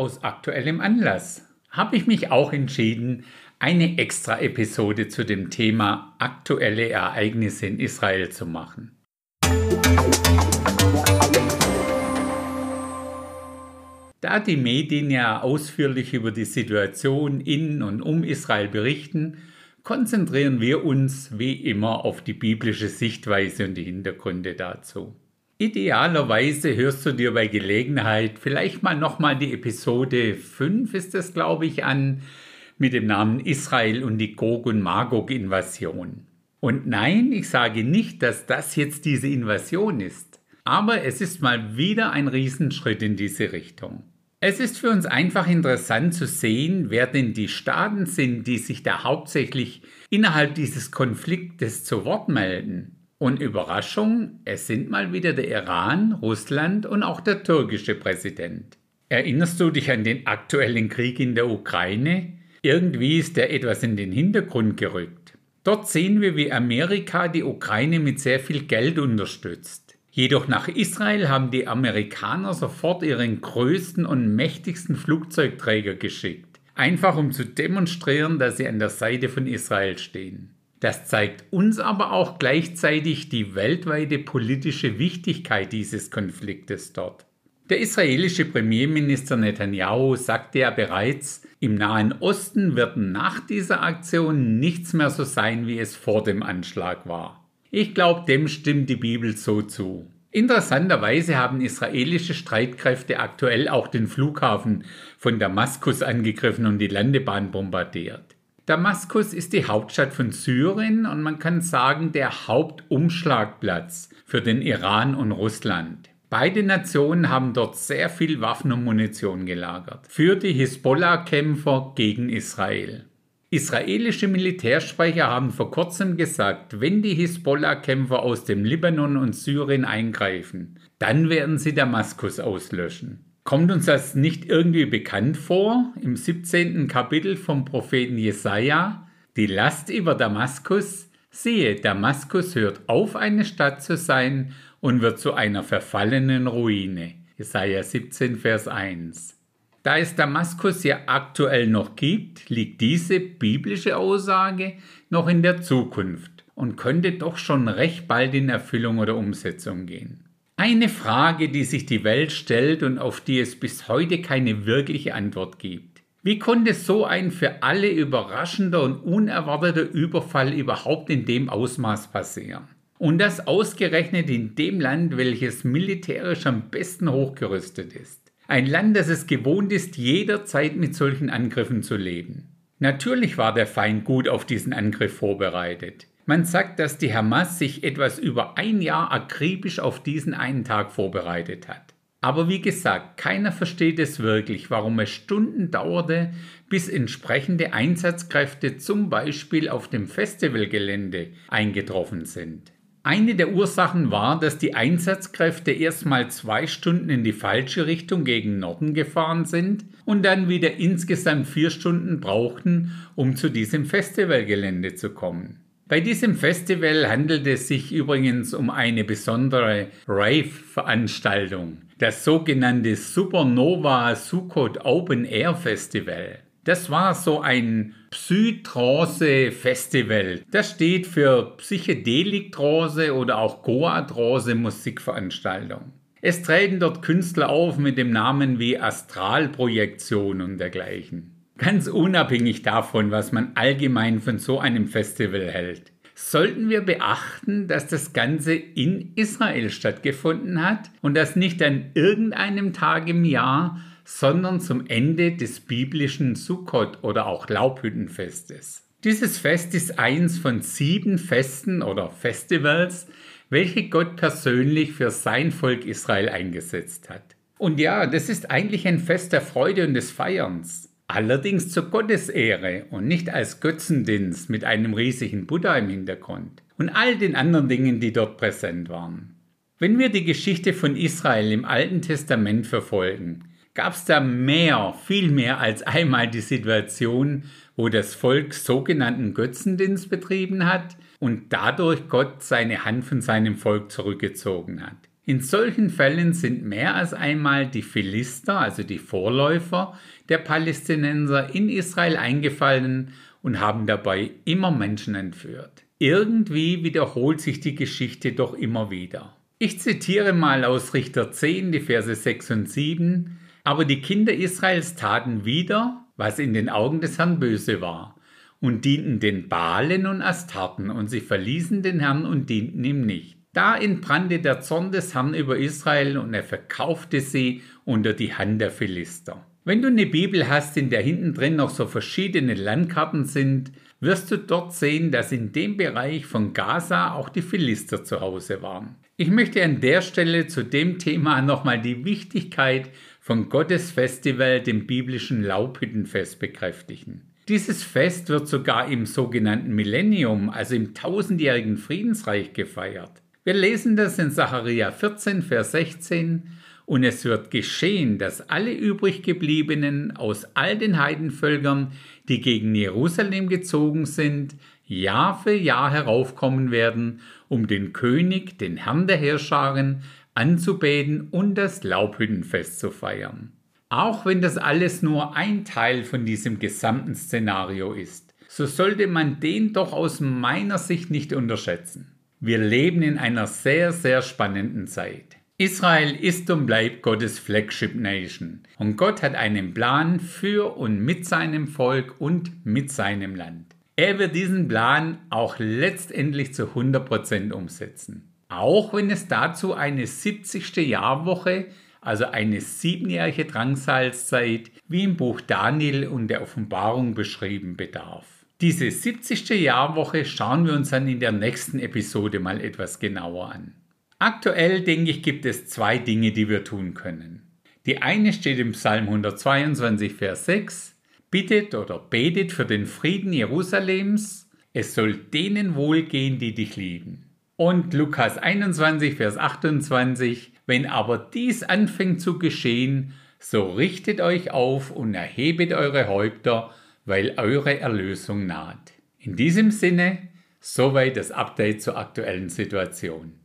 Aus aktuellem Anlass habe ich mich auch entschieden, eine extra Episode zu dem Thema aktuelle Ereignisse in Israel zu machen. Da die Medien ja ausführlich über die Situation in und um Israel berichten, konzentrieren wir uns wie immer auf die biblische Sichtweise und die Hintergründe dazu. Idealerweise hörst du dir bei Gelegenheit vielleicht mal nochmal die Episode 5 ist es, glaube ich, an mit dem Namen Israel und die Gog und Magog Invasion. Und nein, ich sage nicht, dass das jetzt diese Invasion ist, aber es ist mal wieder ein Riesenschritt in diese Richtung. Es ist für uns einfach interessant zu sehen, wer denn die Staaten sind, die sich da hauptsächlich innerhalb dieses Konfliktes zu Wort melden. Und Überraschung, es sind mal wieder der Iran, Russland und auch der türkische Präsident. Erinnerst du dich an den aktuellen Krieg in der Ukraine? Irgendwie ist der etwas in den Hintergrund gerückt. Dort sehen wir, wie Amerika die Ukraine mit sehr viel Geld unterstützt. Jedoch nach Israel haben die Amerikaner sofort ihren größten und mächtigsten Flugzeugträger geschickt, einfach um zu demonstrieren, dass sie an der Seite von Israel stehen. Das zeigt uns aber auch gleichzeitig die weltweite politische Wichtigkeit dieses Konfliktes dort. Der israelische Premierminister Netanyahu sagte ja bereits, im Nahen Osten wird nach dieser Aktion nichts mehr so sein, wie es vor dem Anschlag war. Ich glaube, dem stimmt die Bibel so zu. Interessanterweise haben israelische Streitkräfte aktuell auch den Flughafen von Damaskus angegriffen und die Landebahn bombardiert. Damaskus ist die Hauptstadt von Syrien und man kann sagen der Hauptumschlagplatz für den Iran und Russland. Beide Nationen haben dort sehr viel Waffen und Munition gelagert für die Hisbollah-Kämpfer gegen Israel. Israelische Militärsprecher haben vor kurzem gesagt, wenn die Hisbollah-Kämpfer aus dem Libanon und Syrien eingreifen, dann werden sie Damaskus auslöschen. Kommt uns das nicht irgendwie bekannt vor? Im 17. Kapitel vom Propheten Jesaja, die Last über Damaskus. Siehe, Damaskus hört auf, eine Stadt zu sein und wird zu einer verfallenen Ruine. Jesaja 17, Vers 1. Da es Damaskus ja aktuell noch gibt, liegt diese biblische Aussage noch in der Zukunft und könnte doch schon recht bald in Erfüllung oder Umsetzung gehen. Eine Frage, die sich die Welt stellt und auf die es bis heute keine wirkliche Antwort gibt. Wie konnte so ein für alle überraschender und unerwarteter Überfall überhaupt in dem Ausmaß passieren? Und das ausgerechnet in dem Land, welches militärisch am besten hochgerüstet ist. Ein Land, das es gewohnt ist, jederzeit mit solchen Angriffen zu leben. Natürlich war der Feind gut auf diesen Angriff vorbereitet. Man sagt, dass die Hamas sich etwas über ein Jahr akribisch auf diesen einen Tag vorbereitet hat. Aber wie gesagt, keiner versteht es wirklich, warum es Stunden dauerte, bis entsprechende Einsatzkräfte zum Beispiel auf dem Festivalgelände eingetroffen sind. Eine der Ursachen war, dass die Einsatzkräfte erstmal zwei Stunden in die falsche Richtung gegen Norden gefahren sind und dann wieder insgesamt vier Stunden brauchten, um zu diesem Festivalgelände zu kommen. Bei diesem Festival handelt es sich übrigens um eine besondere Rave-Veranstaltung, das sogenannte Supernova Sukkot Open Air Festival. Das war so ein Psytrance-Festival. Das steht für Psychedelik-Trance oder auch Goa-Trance-Musikveranstaltung. Es treten dort Künstler auf mit dem Namen wie Astralprojektion und dergleichen. Ganz unabhängig davon, was man allgemein von so einem Festival hält, sollten wir beachten, dass das Ganze in Israel stattgefunden hat und das nicht an irgendeinem Tag im Jahr, sondern zum Ende des biblischen Sukkot oder auch Laubhüttenfestes. Dieses Fest ist eins von sieben Festen oder Festivals, welche Gott persönlich für sein Volk Israel eingesetzt hat. Und ja, das ist eigentlich ein Fest der Freude und des Feierns. Allerdings zur Gottesehre und nicht als Götzendienst mit einem riesigen Buddha im Hintergrund und all den anderen Dingen, die dort präsent waren. Wenn wir die Geschichte von Israel im Alten Testament verfolgen, gab es da mehr, viel mehr als einmal die Situation, wo das Volk sogenannten Götzendienst betrieben hat und dadurch Gott seine Hand von seinem Volk zurückgezogen hat. In solchen Fällen sind mehr als einmal die Philister, also die Vorläufer der Palästinenser, in Israel eingefallen und haben dabei immer Menschen entführt. Irgendwie wiederholt sich die Geschichte doch immer wieder. Ich zitiere mal aus Richter 10, die Verse 6 und 7. Aber die Kinder Israels taten wieder, was in den Augen des Herrn böse war, und dienten den Balen und Astarten, und sie verließen den Herrn und dienten ihm nicht. Da entbrannte der Zorn des Herrn über Israel und er verkaufte sie unter die Hand der Philister. Wenn du eine Bibel hast, in der hinten drin noch so verschiedene Landkarten sind, wirst du dort sehen, dass in dem Bereich von Gaza auch die Philister zu Hause waren. Ich möchte an der Stelle zu dem Thema nochmal die Wichtigkeit von Gottes Festival, dem biblischen Laubhüttenfest, bekräftigen. Dieses Fest wird sogar im sogenannten Millennium, also im tausendjährigen Friedensreich gefeiert. Wir lesen das in Sacharja 14, Vers 16. Und es wird geschehen, dass alle übriggebliebenen aus all den Heidenvölkern, die gegen Jerusalem gezogen sind, Jahr für Jahr heraufkommen werden, um den König, den Herrn der Herrscharen, anzubeten und das Laubhüttenfest zu feiern. Auch wenn das alles nur ein Teil von diesem gesamten Szenario ist, so sollte man den doch aus meiner Sicht nicht unterschätzen. Wir leben in einer sehr, sehr spannenden Zeit. Israel ist und bleibt Gottes Flagship Nation und Gott hat einen Plan für und mit seinem Volk und mit seinem Land. Er wird diesen Plan auch letztendlich zu 100% umsetzen. Auch wenn es dazu eine 70. Jahrwoche, also eine siebenjährige Drangsalzzeit, wie im Buch Daniel und der Offenbarung beschrieben bedarf. Diese 70. Jahrwoche schauen wir uns dann in der nächsten Episode mal etwas genauer an. Aktuell denke ich, gibt es zwei Dinge, die wir tun können. Die eine steht im Psalm 122, Vers 6 bittet oder betet für den Frieden Jerusalems, es soll denen wohlgehen, die dich lieben. Und Lukas 21, Vers 28, wenn aber dies anfängt zu geschehen, so richtet euch auf und erhebet eure Häupter, weil eure Erlösung naht. In diesem Sinne, soweit das Update zur aktuellen Situation.